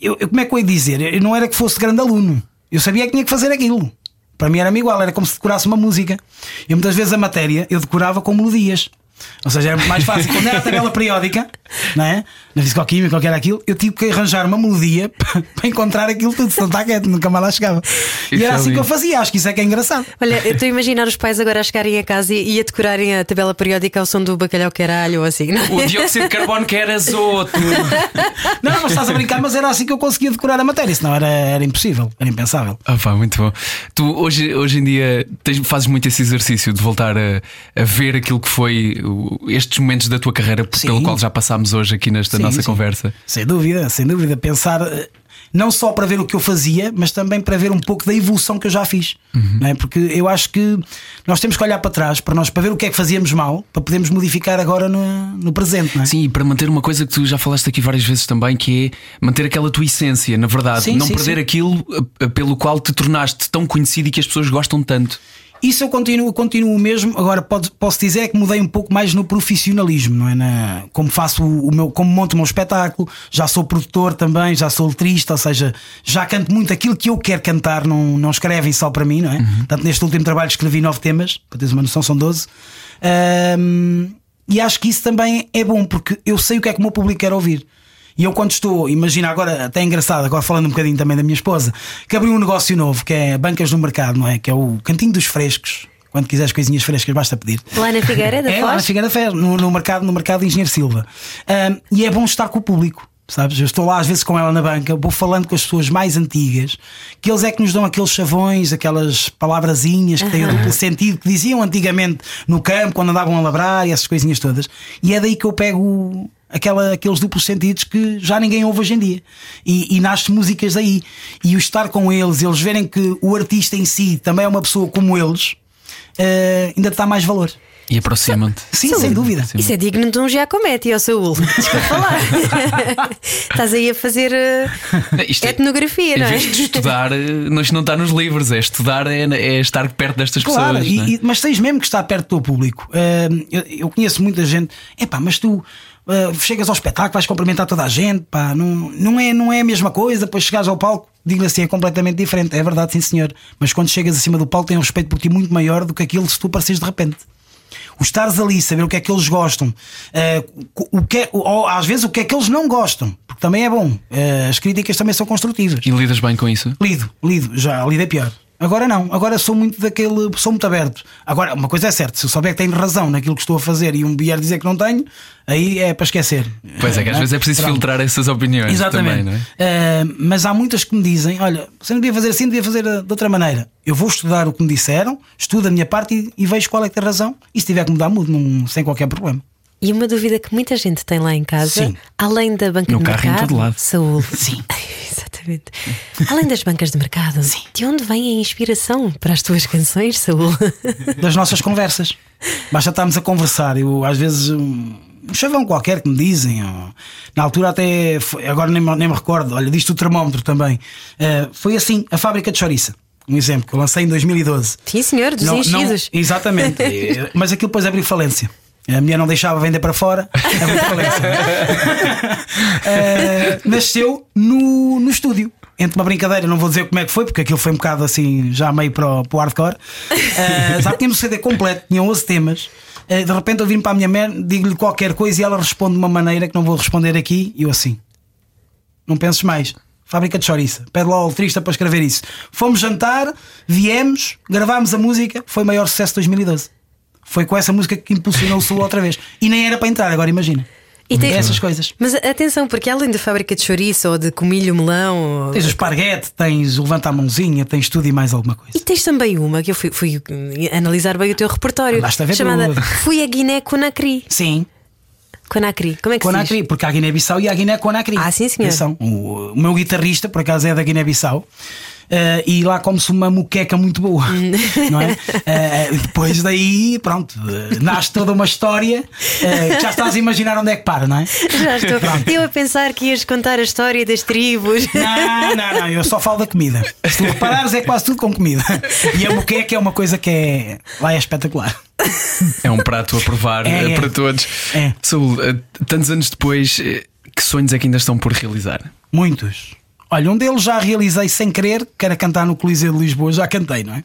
eu, eu- como é que eu ia dizer? Eu não era que fosse grande aluno, eu sabia que tinha que fazer aquilo. Para mim era-me igual, era como se decorasse uma música. E muitas vezes a matéria eu decorava com melodias. Ou seja, era mais fácil. Quando era a tabela periódica, não é? Na fisicoquímica, qualquer aquilo, eu tive que arranjar uma melodia (laughs) para encontrar aquilo tudo, senão está quieto, nunca mais lá chegava. E Isso era é assim que lindo. eu fazia, acho que isso é que é engraçado. Olha, eu estou a imaginar os pais agora a chegarem a casa e, e a decorarem a tabela periódica ao som do bacalhau caralho ou assim. não é? O dióxido de carbono que era azoto. (laughs) Não, mas estás a brincar, mas era assim que eu conseguia decorar a matéria, senão era, era impossível, era impensável. Ah, pá, muito bom. Tu hoje, hoje em dia tens- fazes muito esse exercício de voltar a, a ver aquilo que foi estes momentos da tua carreira Sim. pelo qual já passámos hoje aqui nesta Sim, nossa sim. conversa. Sem dúvida, sem dúvida. Pensar eh, não só para ver o que eu fazia, mas também para ver um pouco da evolução que eu já fiz. Uhum. Não é? Porque eu acho que nós temos que olhar para trás para nós para ver o que é que fazíamos mal, para podermos modificar agora no, no presente. É? Sim, e para manter uma coisa que tu já falaste aqui várias vezes também, que é manter aquela tua essência, na verdade, Sim, não sim, perder aquilo eh, pelo qual te tornaste tão conhecido e que as pessoas gostam tanto. Isso eu continuo, continuo mesmo. Agora pode- posso dizer que mudei um pouco mais no profissionalismo, não é? Na, como faço o, o meu, como monto o meu espetáculo, já sou produtor também, já sou letrista, ou seja, já canto muito aquilo que eu quero cantar, não, não escrevem só para mim, não é? Portanto, neste último trabalho escrevi nove temas, para teres uma noção, são 12. Ahm, e acho que isso também é bom, porque eu sei o que é que o meu público quer ouvir. E eu, quando estou, imagina agora, até é engraçado, agora falando um bocadinho também da minha esposa, que abriu um negócio novo, que é Bancas no Mercado, não é? Que é o Cantinho dos Frescos. Quando quiseres coisinhas frescas, basta pedir. Lá na Figueira da (laughs) É lá na Foz? Figueira da Fer, no, no mercado, no mercado Engenheiro Silva. Ahm, e é bom estar com o público. Sabes? Eu estou lá às vezes com ela na banca, vou falando com as pessoas mais antigas, que eles é que nos dão aqueles chavões, aquelas palavrazinhas que têm o duplo sentido que diziam antigamente no campo, quando andavam a labrar e essas coisinhas todas. E é daí que eu pego aquela, aqueles duplos sentidos que já ninguém ouve hoje em dia. E, e nasce músicas daí. E o estar com eles, eles verem que o artista em si também é uma pessoa como eles, eh, ainda dá mais valor. E aproximam-te. Sim, sem dúvida. Isso é digno de um Giacometti, ó Saúl. Desculpa. (laughs) Estás aí a fazer Isto é- etnografia, não é? vez de estudar, eh, não, isto não está nos livros, é estudar, é, é estar perto destas Claro, pessoas. e- não é? e- mas tens mesmo que estar perto do teu público. Uh, eu, eu conheço muita gente, epá, mas tu uh, chegas ao espetáculo, vais cumprimentar toda a gente, pá, não, não, é, não é a mesma coisa, depois chegares ao palco, digo assim, é completamente diferente. É verdade, sim senhor. Mas quando chegas acima do palco, tem um respeito por ti muito maior do que aquilo se tu apareces de repente. O estares ali, saber o que é que eles gostam, uh, o que é- ou, às vezes o que é que eles não gostam, porque também é bom. Uh, as críticas também são construtivas. E lidas bem com isso? Lido, lido, já lidei pior. Agora não, agora sou muito daquele, sou muito aberto. Agora, uma coisa é certa, se eu souber que tenho razão naquilo que estou a fazer e um vier dizer que não tenho, aí é para esquecer. Pois é, que às Não vezes é preciso Pronto. filtrar essas opiniões Exatamente. também, não é? Eh, mas há muitas que me dizem: olha, você não devia fazer assim, devia fazer eh, de outra maneira. Eu vou estudar o que me disseram, estudo a minha parte e, e vejo qual é que tem razão. E se tiver que mudar, mudo, não- sem qualquer problema. E uma dúvida que muita gente tem lá em casa, Sim. além da banca No de carro, em mercado, todo lado. Saúl. Sim. (laughs) Exatamente. Além das bancas de mercado, de onde vem a inspiração para as tuas canções, Saúl? (laughs) das nossas conversas. Basta estarmos a conversar. Eu, às vezes, um, um chavão qualquer que me dizem. ou- na altura, até. foi- agora nem, me- nem me recordo. Olha, diz-te o termómetro também. Eh, foi assim: a fábrica de chouriça. Um exemplo que eu lancei em 2012. Sim, senhor, dos enchidos. exatamente. (laughs) Eh, Mas aquilo depois abriu falência. A mulher não deixava vender para fora. (laughs) Eh, nasceu no, no estúdio. Entre uma brincadeira, não vou dizer como é que foi, porque aquilo foi um bocado assim, já meio para o, para o hardcore. Eh, já tínhamos o CD completo, tinham 11 temas. Eh, de repente eu vim para a minha mulher, digo-lhe qualquer coisa e ela responde de uma maneira que não vou responder aqui. E eu assim, não penses mais. Fábrica de chouriça. Pede lá ao letrista para escrever isso. Fomos jantar, viemos, gravámos a música, foi o maior sucesso de 2012. Foi com essa música que impulsionou o Sul outra vez. E nem era para entrar, agora imagina. E tem- Essas coisas. Mas atenção, porque além da fábrica de chouriço ou de comilho melão. ou- Tens o esparguete, tens o levanta a mãozinha, tens tudo e mais alguma coisa. E tens também uma que eu fui, fui analisar bem o teu repertório Andaste a ver chamada tudo. Fui a Guiné Conakry. Sim, Conakry, como é que se Conakry, porque há Guiné-Bissau e há Guiné-Conakry. Ah, sim, senhor. Atenção, O, o meu guitarrista, por acaso, é da Guiné-Bissau. Eh, e lá come-se uma muqueca muito boa, (laughs) não é? Eh, depois daí, pronto, eh, nasce toda uma história que já estás a imaginar onde é que para, não é? Já estou. Eu a pensar que ias contar a história das tribos. Não, não, não, eu só falo da comida. Se tu reparares, é quase tudo com comida. E a muqueca é uma coisa que é lá é espetacular. É um prato a provar É, é. para todos. É. Saúl, tantos anos depois, que sonhos é que ainda estão por realizar? Muitos. Olha, um deles já realizei sem querer, que era cantar no Coliseu de Lisboa, já cantei, não é?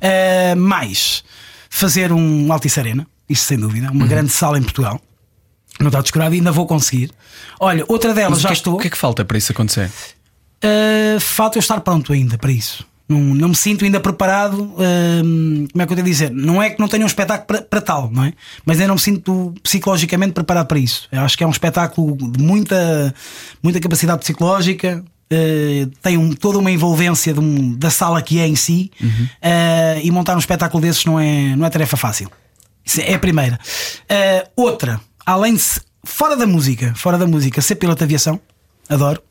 Eh, mais fazer um Altice Arena, isso sem dúvida, Uhum. uma grande sala em Portugal. Não está descurado, ainda vou conseguir. Olha, outra delas Mas já que é- estou. O que é que falta para isso acontecer? Uh, falta eu estar pronto ainda para isso. Não, não me sinto ainda preparado. uh, como é que eu tenho a dizer? Não é que não tenha um espetáculo para, para tal, não é? Mas ainda não me sinto psicologicamente preparado para isso. Eu acho que é um espetáculo de muita, muita capacidade psicológica. Uh, tem um- toda uma envolvência um- da sala que é em si uh, e montar um espetáculo desses não é, não é tarefa fácil. Isso é a primeira. Uh, outra, além de fora da música, fora da música, ser piloto de aviação, adoro.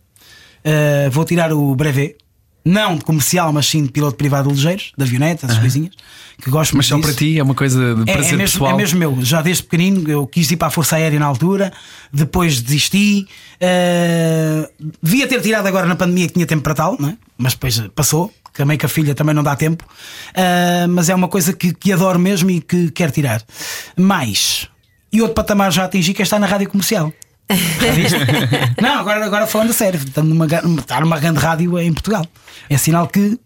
Vou tirar o brevet. Não de comercial, mas sim de piloto privado de ligeiros, de avionetas, essas coisinhas, que gosto Mas só disso. para ti é uma coisa de É, prazer é mesmo, pessoal. é mesmo meu. Já desde pequenino eu quis ir para a Força Aérea na altura, depois desisti. Uh, devia ter tirado agora na pandemia que tinha tempo para tal, não é? mas depois passou. Também que a filha também não dá tempo. Uh, mas é uma coisa que, que adoro mesmo e que quero tirar. Mais. E outro patamar já atingi que é estar na rádio comercial. (laughs) Não, agora, agora falando a sério, estar numa, ga- estar numa grande rádio em Portugal. É sinal que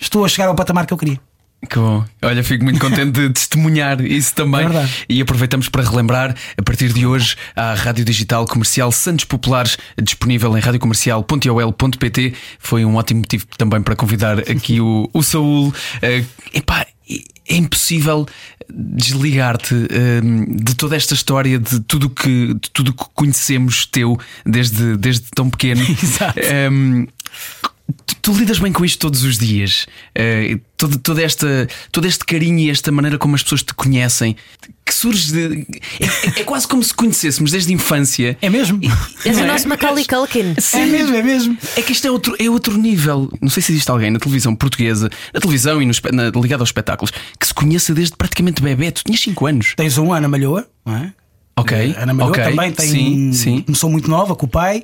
estou a chegar ao patamar que eu queria. Que bom. Olha, fico muito contente de testemunhar isso também. É e aproveitamos para relembrar, a partir de hoje, a Rádio Digital Comercial Santos Populares, disponível em radiocomercial.ol.pt. Foi um ótimo motivo também para convidar aqui o, o Saúl. Eh, epá, é impossível desligar-te hum, de toda esta história, de tudo que, de tudo que conhecemos teu desde, desde tão pequeno. (laughs) Exato. Hum, tu, tu lidas bem com isto todos os dias. Uh, todo, toda esta, todo este carinho e esta maneira como as pessoas te conhecem, que surge de. É, é- é quase como se conhecêssemos desde a infância. É mesmo? És o Não é? nosso Macaulay Culkin. É mesmo, é mesmo. É que isto é outro, é outro nível. Não sei se existe alguém na televisão portuguesa, na televisão e no, na, ligado aos espetáculos, que se conheça desde praticamente bebê. Tu tinhas 5 anos. Tens um Ana Malhoa, não é? Ok. A Ana Malhoa ok, também tem. Sim, sim. Começou muito nova com o pai.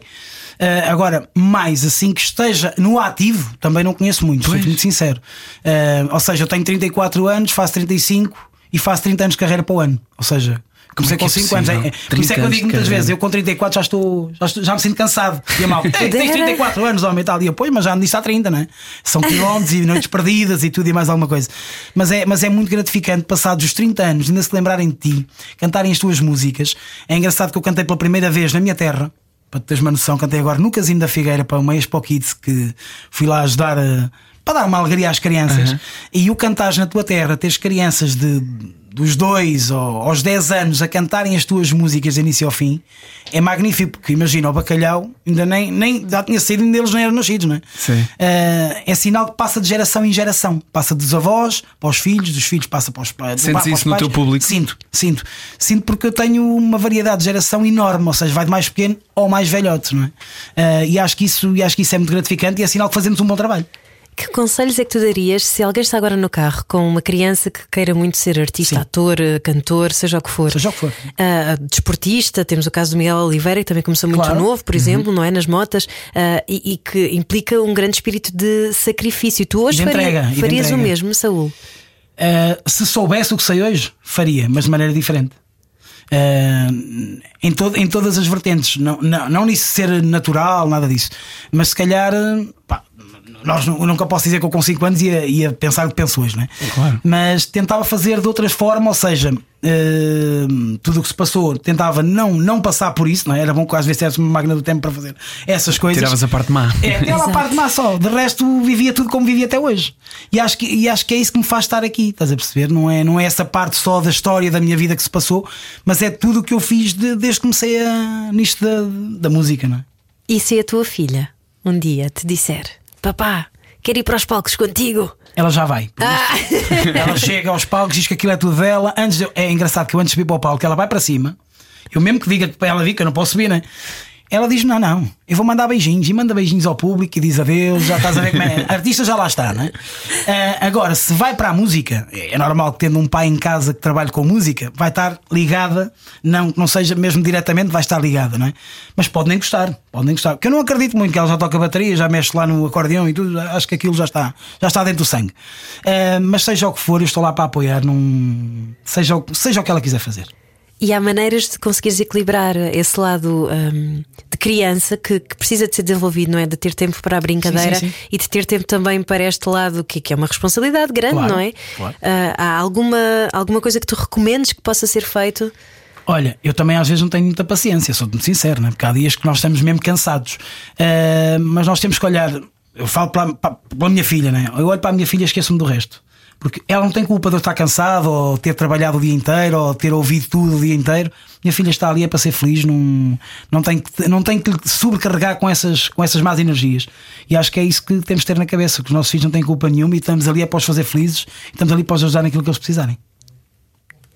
Ah, agora, mais assim que esteja no ativo, também não conheço muito, sou Pois. muito sincero. Ah, ou seja, eu tenho 34 anos, faço 35 e faço 30 anos de carreira para o ano. Ou seja, comecei é com que é 5 anos. É, é, por isso é que eu 30 digo anos de muitas vezes, eu com 34 já estou, já, estou- já me sinto cansado. E a mal, (laughs) tens Dera. 34 anos, homem, tal. E eu, pois, mas já ando nisso há 30, não é? São quilómetros e noites perdidas e tudo e mais alguma coisa. Mas é, mas é muito gratificante, passados os 30 anos, ainda se lembrarem de ti, cantarem as tuas músicas. É engraçado que eu cantei pela primeira vez na minha terra. Para teres uma noção, cantei agora no Casino da Figueira para uma Expo Kids que fui lá ajudar a, para dar uma alegria às crianças. E o cantares na tua terra, teres crianças de, dos 2 aos 10 anos a cantarem as tuas músicas de início ao fim, é magnífico, porque imagina o bacalhau, ainda nem, nem já tinha saído, ainda eles nem eram nascidos, não é? Sim. Ah, é sinal que passa de geração em geração. Passa dos avós para os filhos, dos filhos passa para os pais. Sentes isso no pais. teu público? Sinto, sinto. Sinto porque eu tenho uma variedade de geração enorme, ou seja, vai de mais pequeno ao mais velhote, não é? Ah, e, acho que isso, e acho que isso é muito gratificante e é sinal que fazemos um bom trabalho. Que conselhos é que tu darias se alguém está agora no carro com uma criança que queira muito ser artista, Sim. ator, eh, cantor, seja o que for? Seja o que for. Ah, desportista, temos o caso do Miguel Oliveira, que também começou muito Claro. Uhum. novo, por exemplo, não é? Nas motas, ah, e, e que implica um grande espírito de sacrifício. Tu hoje faria- entrega, de farias o mesmo, Saúl? Uh, se soubesse o que sei hoje, faria, mas de maneira diferente. Uh, em, todo, em todas as vertentes, não, não, não nisso ser natural, nada disso, mas se calhar, uh, pá, nós, eu nunca posso dizer que eu com 5 anos ia, ia pensar o que penso hoje, né? Claro. mas tentava fazer de outras formas, ou seja, uh, tudo o que se passou, tentava não, não passar por isso, não é? era bom que às vezes tivesse uma máquina do tempo para fazer essas coisas. Tiravas a parte má. É, (laughs) aquela Exato. parte má só. De resto, vivia tudo como vivia até hoje. E acho, que, e acho que é isso que me faz estar aqui. Estás a perceber? Não é, não é essa parte só da história da minha vida que se passou, mas é tudo o que eu fiz de- desde que comecei a, nisto da, da música, não é? E se a tua filha um dia te disser: Papá, quero ir para os palcos contigo? Ela já vai. Ah! (laughs) Ela chega aos palcos, diz que aquilo é tudo dela. Antes de- é engraçado que eu antes de subir para o palco, ela vai para cima. Eu mesmo que diga para ela vir, que eu não posso subir, né? Ela diz: Não, não, eu vou mandar beijinhos e manda beijinhos ao público e diz adeus. Já estás a ver como é. (laughs) Artista já lá está, né? Ah, agora, se vai para a música, é normal que tendo um pai em casa que trabalhe com música, vai estar ligada, não que não seja mesmo diretamente, vai estar ligada, não é? Mas pode nem gostar, pode nem gostar. Porque eu não acredito muito que ela já toca bateria, já mexe lá no acordeão e tudo, acho que aquilo já está, já está dentro do sangue. Ah, mas seja o que for, eu estou lá para apoiar, num... seja, o, seja o que ela quiser fazer. E há maneiras de conseguires equilibrar esse lado hum, de criança que, que precisa de ser desenvolvido, não é? De ter tempo para a brincadeira Sim, sim, sim. e de ter tempo também para este lado que, que é uma responsabilidade grande, Claro, não é? claro. Ah, há alguma, alguma coisa que tu recomendes que possa ser feito? Olha, eu também às vezes não tenho muita paciência, sou muito sincero, né? porque há dias que nós estamos mesmo cansados. Ah, mas nós temos que olhar. Eu falo para, para, pela minha filha, né? eu olho para a minha filha e esqueço-me do resto. Porque ela não tem culpa de eu estar cansado, ou ter trabalhado o dia inteiro, ou ter ouvido tudo o dia inteiro. Minha filha está ali é para ser feliz, não, não, tem, não tem que sobrecarregar com essas, com essas más energias. E acho que é isso que temos de ter na cabeça: que os nossos filhos não têm culpa nenhuma e estamos ali é para os fazer felizes, estamos ali para os ajudar naquilo que eles precisarem.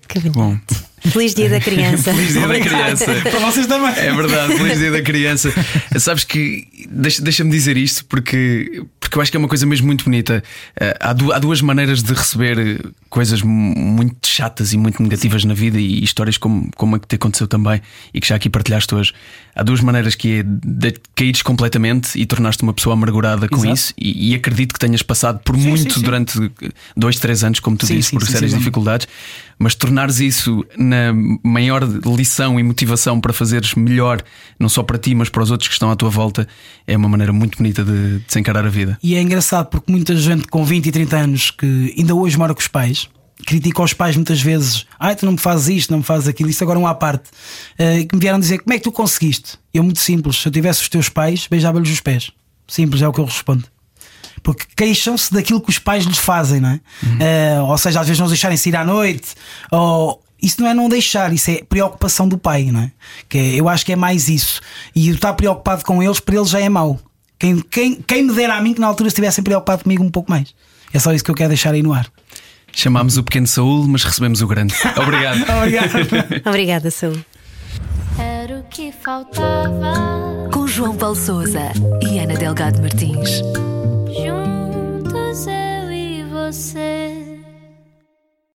Que bonito. Bom. Feliz dia da (laughs) criança. Feliz dia da criança. para vocês também. É verdade, feliz dia da (laughs) criança. Sabes que deixa- deixa-me dizer isto porque, porque eu acho que é uma coisa mesmo muito bonita. Eh, Há, du- há duas maneiras de receber coisas mu- muito chatas e muito negativas na vida e histórias como, como a que te aconteceu também e que já aqui partilhaste hoje. Há duas maneiras que é de caíres completamente e tornaste uma pessoa amargurada com Exato. isso. E, e acredito que tenhas passado por Sim, muito sim, sim. durante dois, três anos, como tu disse, sim, por sérias dificuldades, mas tornares isso na maior lição e motivação para fazeres melhor, não só para ti, mas para os outros que estão à tua volta, é uma maneira muito bonita de, de se encarar a vida. E é engraçado porque muita gente com 20 e 30 anos que ainda hoje mora com os pais critica os pais muitas vezes. Ai, tu não me fazes isto, não me fazes aquilo. Isso agora é um à parte. Eh, que me vieram dizer como é que tu conseguiste? Eu, muito simples. Se eu tivesse os teus pais, beijava-lhes os pés. Simples, é o que eu respondo. Porque queixam-se daquilo que os pais lhes fazem, não é? Uh, ou seja, às vezes não os deixarem sair à noite, ou isso não é não deixar, isso é preocupação do pai, não é? Que é, eu acho que é mais isso. E estar preocupado com eles, para eles já é mau. Quem, quem, quem me dera a mim que na altura estivessem preocupado comigo um pouco mais. É só isso que eu quero deixar aí no ar. Chamámos o pequeno Saúl, mas recebemos o grande. (laughs) Obrigado. Obrigado. (laughs) Obrigada, Saúl. Era o que faltava. Com João Paulo Souza e Ana Delgado Martins. say